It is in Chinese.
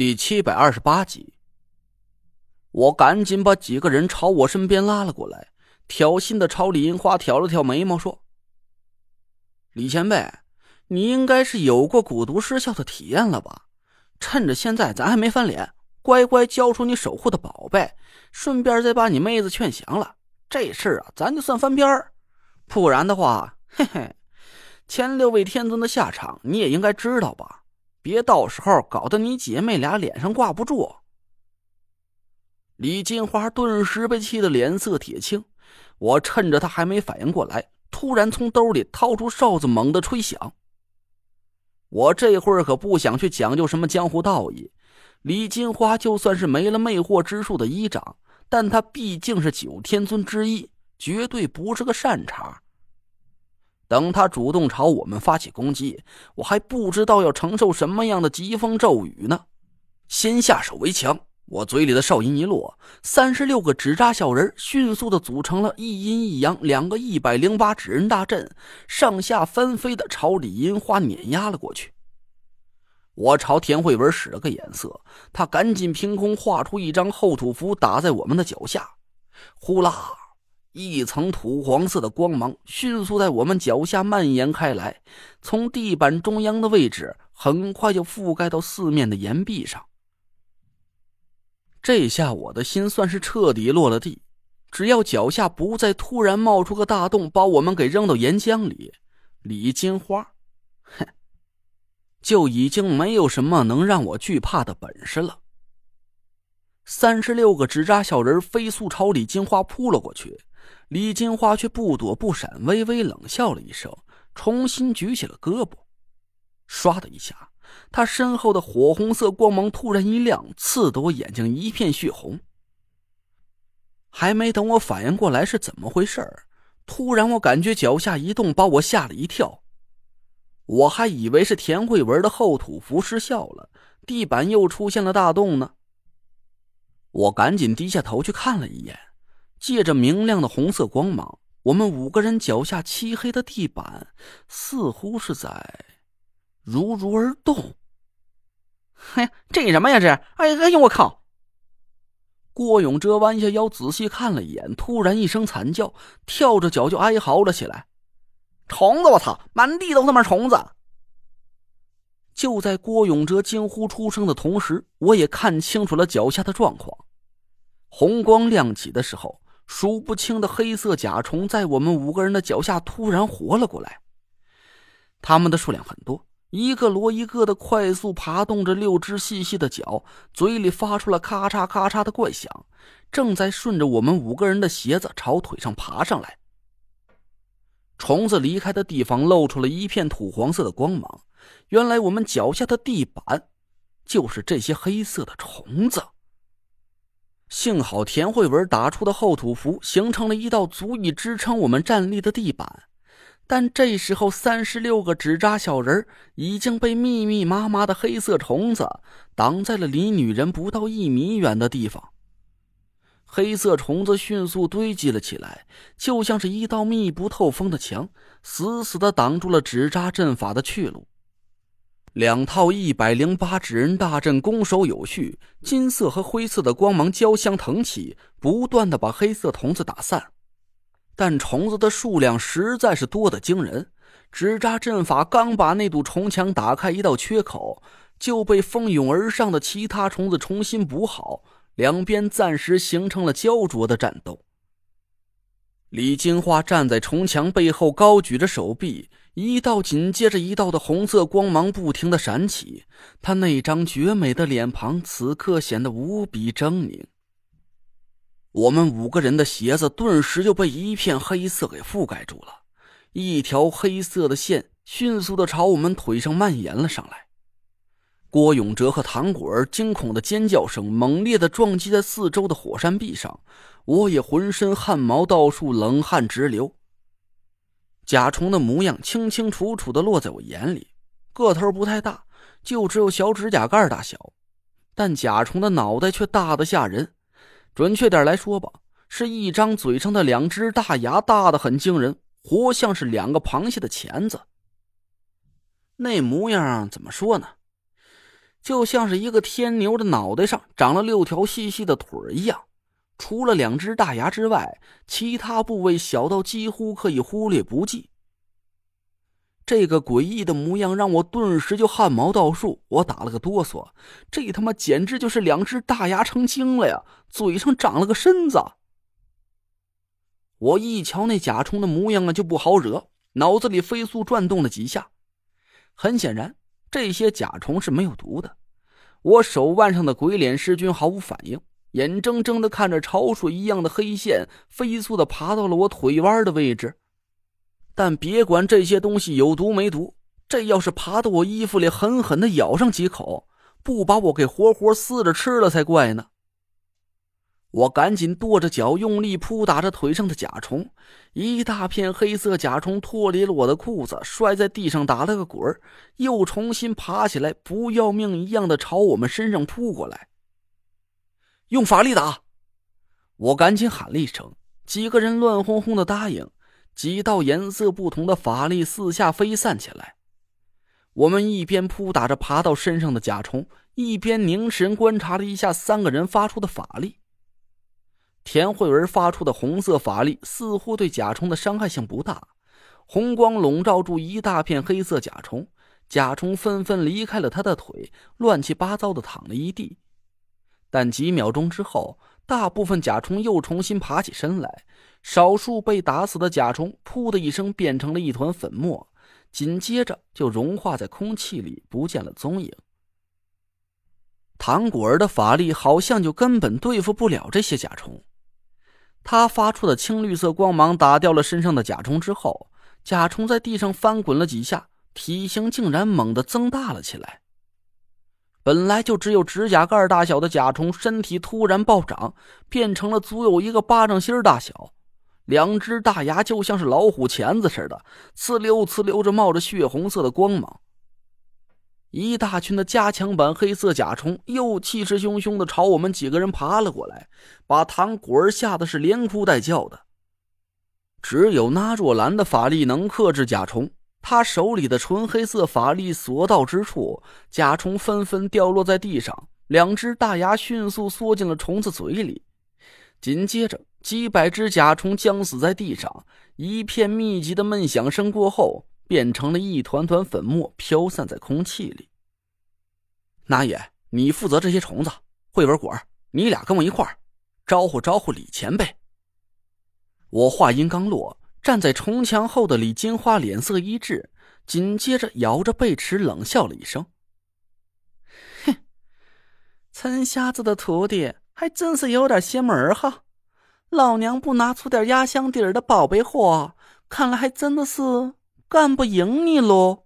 第七百二十八集，我赶紧把几个人朝我身边拉了过来，挑衅的朝李银花挑了挑眉毛，说：“李前辈，你应该是有过蛊毒失效的体验了吧？趁着现在咱还没翻脸，乖乖交出你守护的宝贝，顺便再把你妹子劝降了，这事儿啊，咱就算翻篇儿。不然的话，嘿嘿，前六位天尊的下场你也应该知道吧？”别到时候搞得你姐妹俩脸上挂不住。李金花顿时被气得脸色铁青。我趁着她还没反应过来，突然从兜里掏出哨子，猛地吹响。我这会儿可不想去讲究什么江湖道义。李金花就算是没了魅惑之术的依仗，但她毕竟是九天尊之一，绝对不是个善茬。等他主动朝我们发起攻击，我还不知道要承受什么样的疾风骤雨呢。先下手为强，我嘴里的哨音一落，三十六个纸扎小人迅速的组成了一阴一阳两个一百零八纸人大阵，上下翻飞的朝李银花碾压了过去。我朝田慧文使了个眼色，他赶紧凭空画出一张厚土符，打在我们的脚下，呼啦。一层土黄色的光芒迅速在我们脚下蔓延开来，从地板中央的位置很快就覆盖到四面的岩壁上。这下我的心算是彻底落了地，只要脚下不再突然冒出个大洞，把我们给扔到岩浆里，李金花，哼，就已经没有什么能让我惧怕的本事了。三十六个纸扎小人飞速朝李金花扑了过去。李金花却不躲不闪，微微冷笑了一声，重新举起了胳膊。唰的一下，他身后的火红色光芒突然一亮，刺得我眼睛一片血红。还没等我反应过来是怎么回事突然我感觉脚下一动，把我吓了一跳。我还以为是田慧文的厚土符失效了，地板又出现了大洞呢。我赶紧低下头去看了一眼。借着明亮的红色光芒，我们五个人脚下漆黑的地板似乎是在如如而动。嘿，这什么呀？这……哎哎呦，我靠！郭永哲弯下腰仔细看了一眼，突然一声惨叫，跳着脚就哀嚎了起来：“虫子！我操，满地都他妈虫子！”就在郭永哲惊呼出声的同时，我也看清楚了脚下的状况。红光亮起的时候。数不清的黑色甲虫在我们五个人的脚下突然活了过来，它们的数量很多，一个摞一个的快速爬动着六只细细的脚，嘴里发出了咔嚓咔嚓的怪响，正在顺着我们五个人的鞋子朝腿上爬上来。虫子离开的地方露出了一片土黄色的光芒，原来我们脚下的地板就是这些黑色的虫子。幸好田慧文打出的厚土符形成了一道足以支撑我们站立的地板，但这时候三十六个纸扎小人已经被密密麻麻的黑色虫子挡在了离女人不到一米远的地方。黑色虫子迅速堆积了起来，就像是一道密不透风的墙，死死的挡住了纸扎阵法的去路。两套一百零八纸人大阵攻守有序，金色和灰色的光芒交相腾起，不断的把黑色虫子打散。但虫子的数量实在是多的惊人，纸扎阵法刚把那堵虫墙打开一道缺口，就被蜂拥而上的其他虫子重新补好，两边暂时形成了焦灼的战斗。李金花站在重墙背后，高举着手臂。一道紧接着一道的红色光芒不停的闪起，她那张绝美的脸庞此刻显得无比狰狞。我们五个人的鞋子顿时就被一片黑色给覆盖住了，一条黑色的线迅速的朝我们腿上蔓延了上来。郭永哲和唐果儿惊恐的尖叫声猛烈的撞击在四周的火山壁上，我也浑身汗毛倒竖，冷汗直流。甲虫的模样清清楚楚的落在我眼里，个头不太大，就只有小指甲盖大小，但甲虫的脑袋却大的吓人。准确点来说吧，是一张嘴上的两只大牙大的很惊人，活像是两个螃蟹的钳子。那模样怎么说呢？就像是一个天牛的脑袋上长了六条细细的腿一样。除了两只大牙之外，其他部位小到几乎可以忽略不计。这个诡异的模样让我顿时就汗毛倒竖，我打了个哆嗦。这他妈简直就是两只大牙成精了呀！嘴上长了个身子。我一瞧那甲虫的模样啊，就不好惹，脑子里飞速转动了几下。很显然，这些甲虫是没有毒的。我手腕上的鬼脸尸菌毫无反应，眼睁睁的看着潮水一样的黑线飞速的爬到了我腿弯的位置。但别管这些东西有毒没毒，这要是爬到我衣服里狠狠的咬上几口，不把我给活活撕着吃了才怪呢！我赶紧跺着脚，用力扑打着腿上的甲虫。一大片黑色甲虫脱离了我的裤子，摔在地上打了个滚又重新爬起来，不要命一样的朝我们身上扑过来。用法力打！我赶紧喊了一声，几个人乱哄哄的答应。几道颜色不同的法力四下飞散起来。我们一边扑打着爬到身上的甲虫，一边凝神观察了一下三个人发出的法力。田慧文发出的红色法力似乎对甲虫的伤害性不大，红光笼罩住一大片黑色甲虫，甲虫纷纷离开了他的腿，乱七八糟的躺了一地。但几秒钟之后，大部分甲虫又重新爬起身来，少数被打死的甲虫“噗”的一声变成了一团粉末，紧接着就融化在空气里，不见了踪影。唐果儿的法力好像就根本对付不了这些甲虫。他发出的青绿色光芒打掉了身上的甲虫之后，甲虫在地上翻滚了几下，体型竟然猛地增大了起来。本来就只有指甲盖大小的甲虫，身体突然暴涨，变成了足有一个巴掌心大小，两只大牙就像是老虎钳子似的，呲溜呲溜着冒着血红色的光芒。一大群的加强版黑色甲虫又气势汹汹的朝我们几个人爬了过来，把唐果儿吓得是连哭带叫的。只有那若兰的法力能克制甲虫，他手里的纯黑色法力所到之处，甲虫纷纷掉落在地上，两只大牙迅速缩进了虫子嘴里。紧接着，几百只甲虫僵死在地上，一片密集的闷响声过后。变成了一团团粉末，飘散在空气里。那爷，你负责这些虫子，慧文果你俩跟我一块儿，招呼招呼李前辈。我话音刚落，站在重墙后的李金花脸色一滞，紧接着摇着背齿冷笑了一声：“哼，陈瞎子的徒弟还真是有点邪门哈！老娘不拿出点压箱底儿的宝贝货，看来还真的是。”干不赢你喽！